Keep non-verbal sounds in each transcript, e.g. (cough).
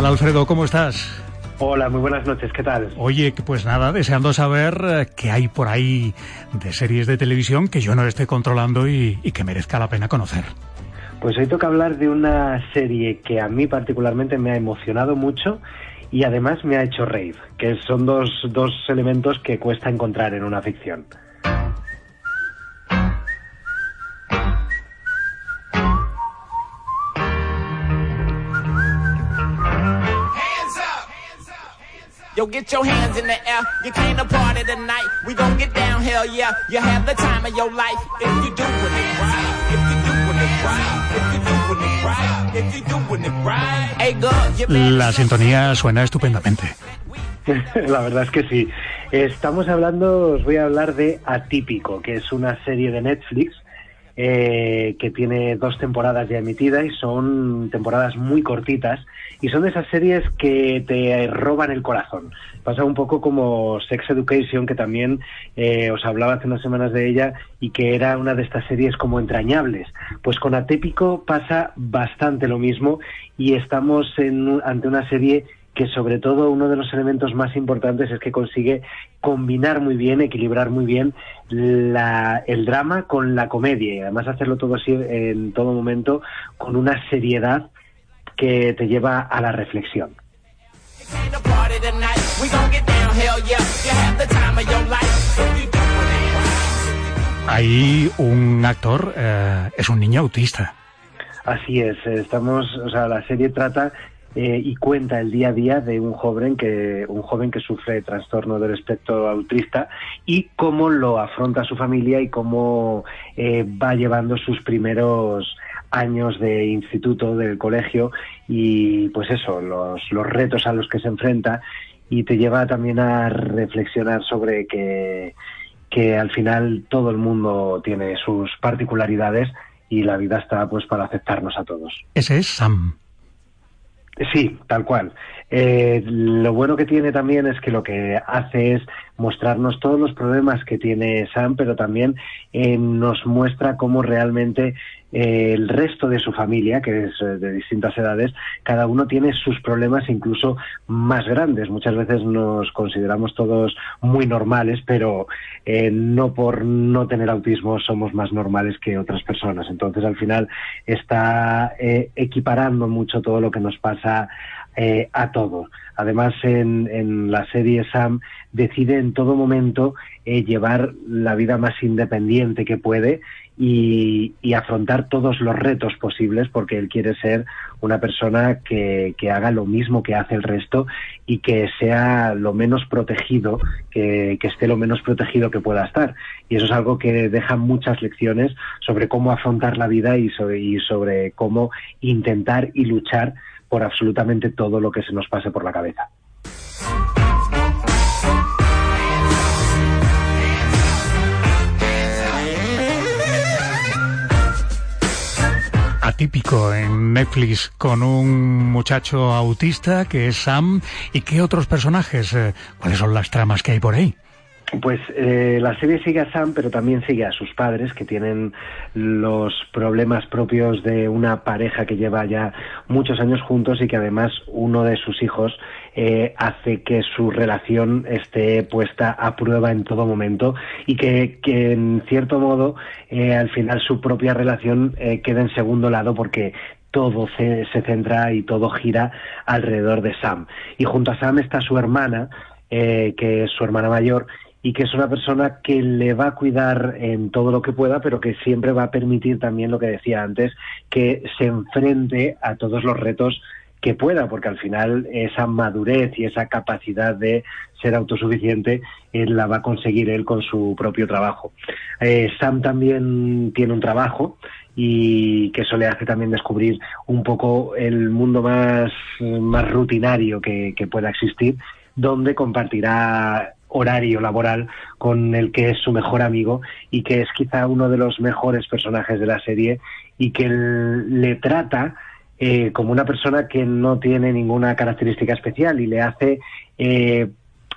tal, Alfredo? ¿Cómo estás? Hola, muy buenas noches, ¿qué tal? Oye, pues nada, deseando saber eh, qué hay por ahí de series de televisión que yo no esté controlando y, que merezca la pena conocer. Pues hoy toca hablar de una serie que a mí particularmente me ha emocionado mucho y además me ha hecho reír, que son dos, dos elementos que cuesta encontrar en una ficción. Yo, get your hands in the air. You came to party tonight. We gon' get down, hell yeah. You have the time of your life. If you doing it right. If you doing it right. If you doing it right. If you doing it right. Hey, girl, La sintonía suena estupendamente. (laughs) La verdad es que sí. Estamos hablando, os voy a hablar de Atípico, que es una serie de Netflix eh, que tiene dos temporadas ya emitidas y son temporadas muy cortitas y son de esas series que te roban el corazón. Pasa un poco como Sex Education, que también eh, os hablaba hace unas semanas de ella y que era una de estas series como entrañables. Pues con Atípico pasa bastante lo mismo y estamos en, ante una serie que sobre todo uno de los elementos más importantes es que consigue combinar muy bien, equilibrar muy bien el drama con la comedia y además hacerlo todo así en todo momento con una seriedad que te lleva a la reflexión. Ahí un actor eh, es un niño autista. Así es, estamos, o sea, la serie trata eh, y cuenta el día a día de un joven que un joven que sufre trastorno del espectro autista y cómo lo afronta su familia y cómo eh, va llevando sus primeros años de instituto del colegio y pues eso los, los retos a los que se enfrenta y te lleva también a reflexionar sobre que que al final todo el mundo tiene sus particularidades y la vida está pues para aceptarnos a todos. Ese es Sam. Sí, tal cual. Eh, lo bueno que tiene también es que lo que hace es mostrarnos todos los problemas que tiene Sam, pero también eh, nos muestra cómo realmente eh, el resto de su familia, que es de distintas edades, cada uno tiene sus problemas incluso más grandes. Muchas veces nos consideramos todos muy normales, pero no por no tener autismo somos más normales que otras personas. Entonces, al final, está equiparando mucho todo lo que nos pasa eh, a todos. Además, en, la serie Sam decide en todo momento eh, llevar la vida más independiente que puede y, afrontar todos los retos posibles porque él quiere ser una persona que, haga lo mismo que hace el resto y que sea lo menos protegido, que, esté lo menos protegido que pueda estar. Y eso es algo que deja muchas lecciones sobre cómo afrontar la vida y sobre cómo intentar y luchar por absolutamente todo lo que se nos pase por la cabeza. Atípico en Netflix con un muchacho autista que es Sam y qué otros personajes, eh, cuáles son las tramas que hay por ahí. Pues eh, la serie sigue a Sam, pero también sigue a sus padres, que tienen los problemas propios de una pareja que lleva ya muchos años juntos y que además uno de sus hijos eh, hace que su relación esté puesta a prueba en todo momento y que, en cierto modo eh, al final su propia relación queda en segundo lado porque todo se, se, centra y todo gira alrededor de Sam. Y junto a Sam está su hermana, que es su hermana mayor, y que es una persona que le va a cuidar en todo lo que pueda, pero que siempre va a permitir también lo que decía antes, que se enfrente a todos los retos que pueda, porque al final esa madurez y esa capacidad de ser autosuficiente él la va a conseguir él con su propio trabajo. Eh, Sam también tiene un trabajo y que eso le hace también descubrir un poco el mundo más, más rutinario que, que pueda existir, donde compartirá horario laboral con el que es su mejor amigo y que es quizá uno de los mejores personajes de la serie y que le trata eh, como una persona que no tiene ninguna característica especial y le hace eh,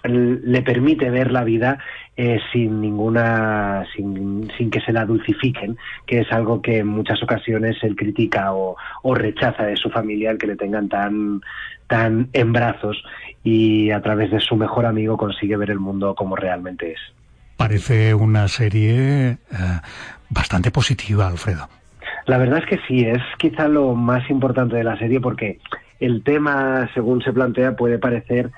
le permite ver la vida eh, sin ninguna, sin, sin, que se la dulcifiquen, que es algo que en muchas ocasiones él critica o, o rechaza de su familia el que le tengan tan, tan en brazos y a través de su mejor amigo consigue ver el mundo como realmente es. Parece una serie eh, bastante positiva, Alfredo. La verdad es que sí, es quizá lo más importante de la serie porque el tema, según se plantea, puede parecer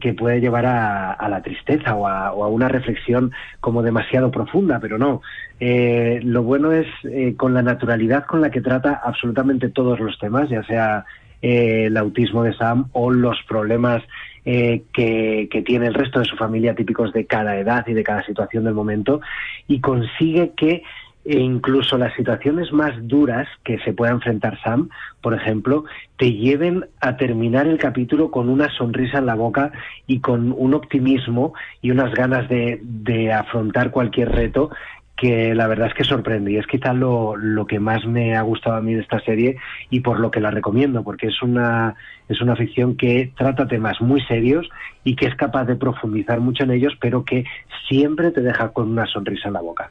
que puede llevar a, la tristeza o a, una reflexión como demasiado profunda, pero no. Eh, lo bueno es eh, con la naturalidad con la que trata absolutamente todos los temas, ya sea eh, el autismo de Sam o los problemas que, que, tiene el resto de su familia típicos de cada edad y de cada situación del momento y consigue que e incluso las situaciones más duras que se pueda enfrentar Sam, por ejemplo, te lleven a terminar el capítulo con una sonrisa en la boca y con un optimismo y unas ganas de, de afrontar cualquier reto que la verdad es que sorprende y es quizá lo, lo, que más me ha gustado a mí de esta serie y por lo que la recomiendo, porque es una, es una ficción que trata temas muy serios y que es capaz de profundizar mucho en ellos, pero que siempre te deja con una sonrisa en la boca.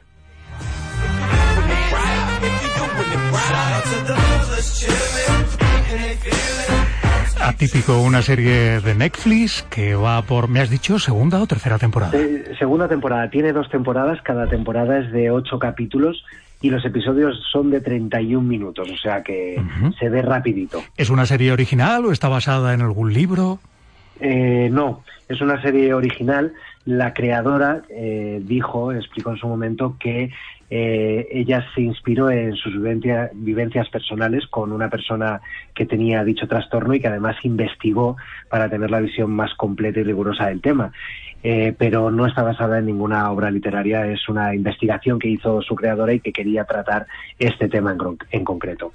Atípico, una serie de Netflix que va por, me has dicho, segunda o tercera temporada. Eh, segunda temporada, tiene dos temporadas, cada temporada es de ocho capítulos y los episodios son de 31 minutos, o sea que se ve rapidito. ¿Es una serie original o está basada en algún libro? Eh, no, es una serie original. La creadora eh, dijo, explicó en su momento que eh, ella se inspiró en sus vivencias personales con una persona que tenía dicho trastorno y que además investigó para tener la visión más completa y rigurosa del tema. Eh, pero no está basada en ninguna obra literaria, es una investigación que hizo su creadora y que quería tratar este tema en concreto.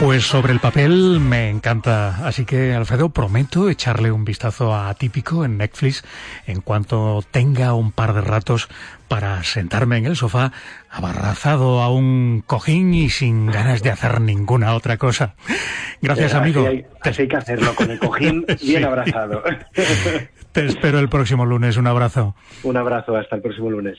Pues sobre el papel me encanta, así que Alfredo prometo echarle un vistazo a Atípico en Netflix en cuanto tenga un par de ratos para sentarme en el sofá abarrazado a un cojín y sin ganas de hacer ninguna otra cosa. Gracias, amigo. Así hay, que hacerlo con el cojín (laughs) bien abrazado. (laughs) Te espero el próximo lunes. Un abrazo. Un abrazo. Hasta el próximo lunes.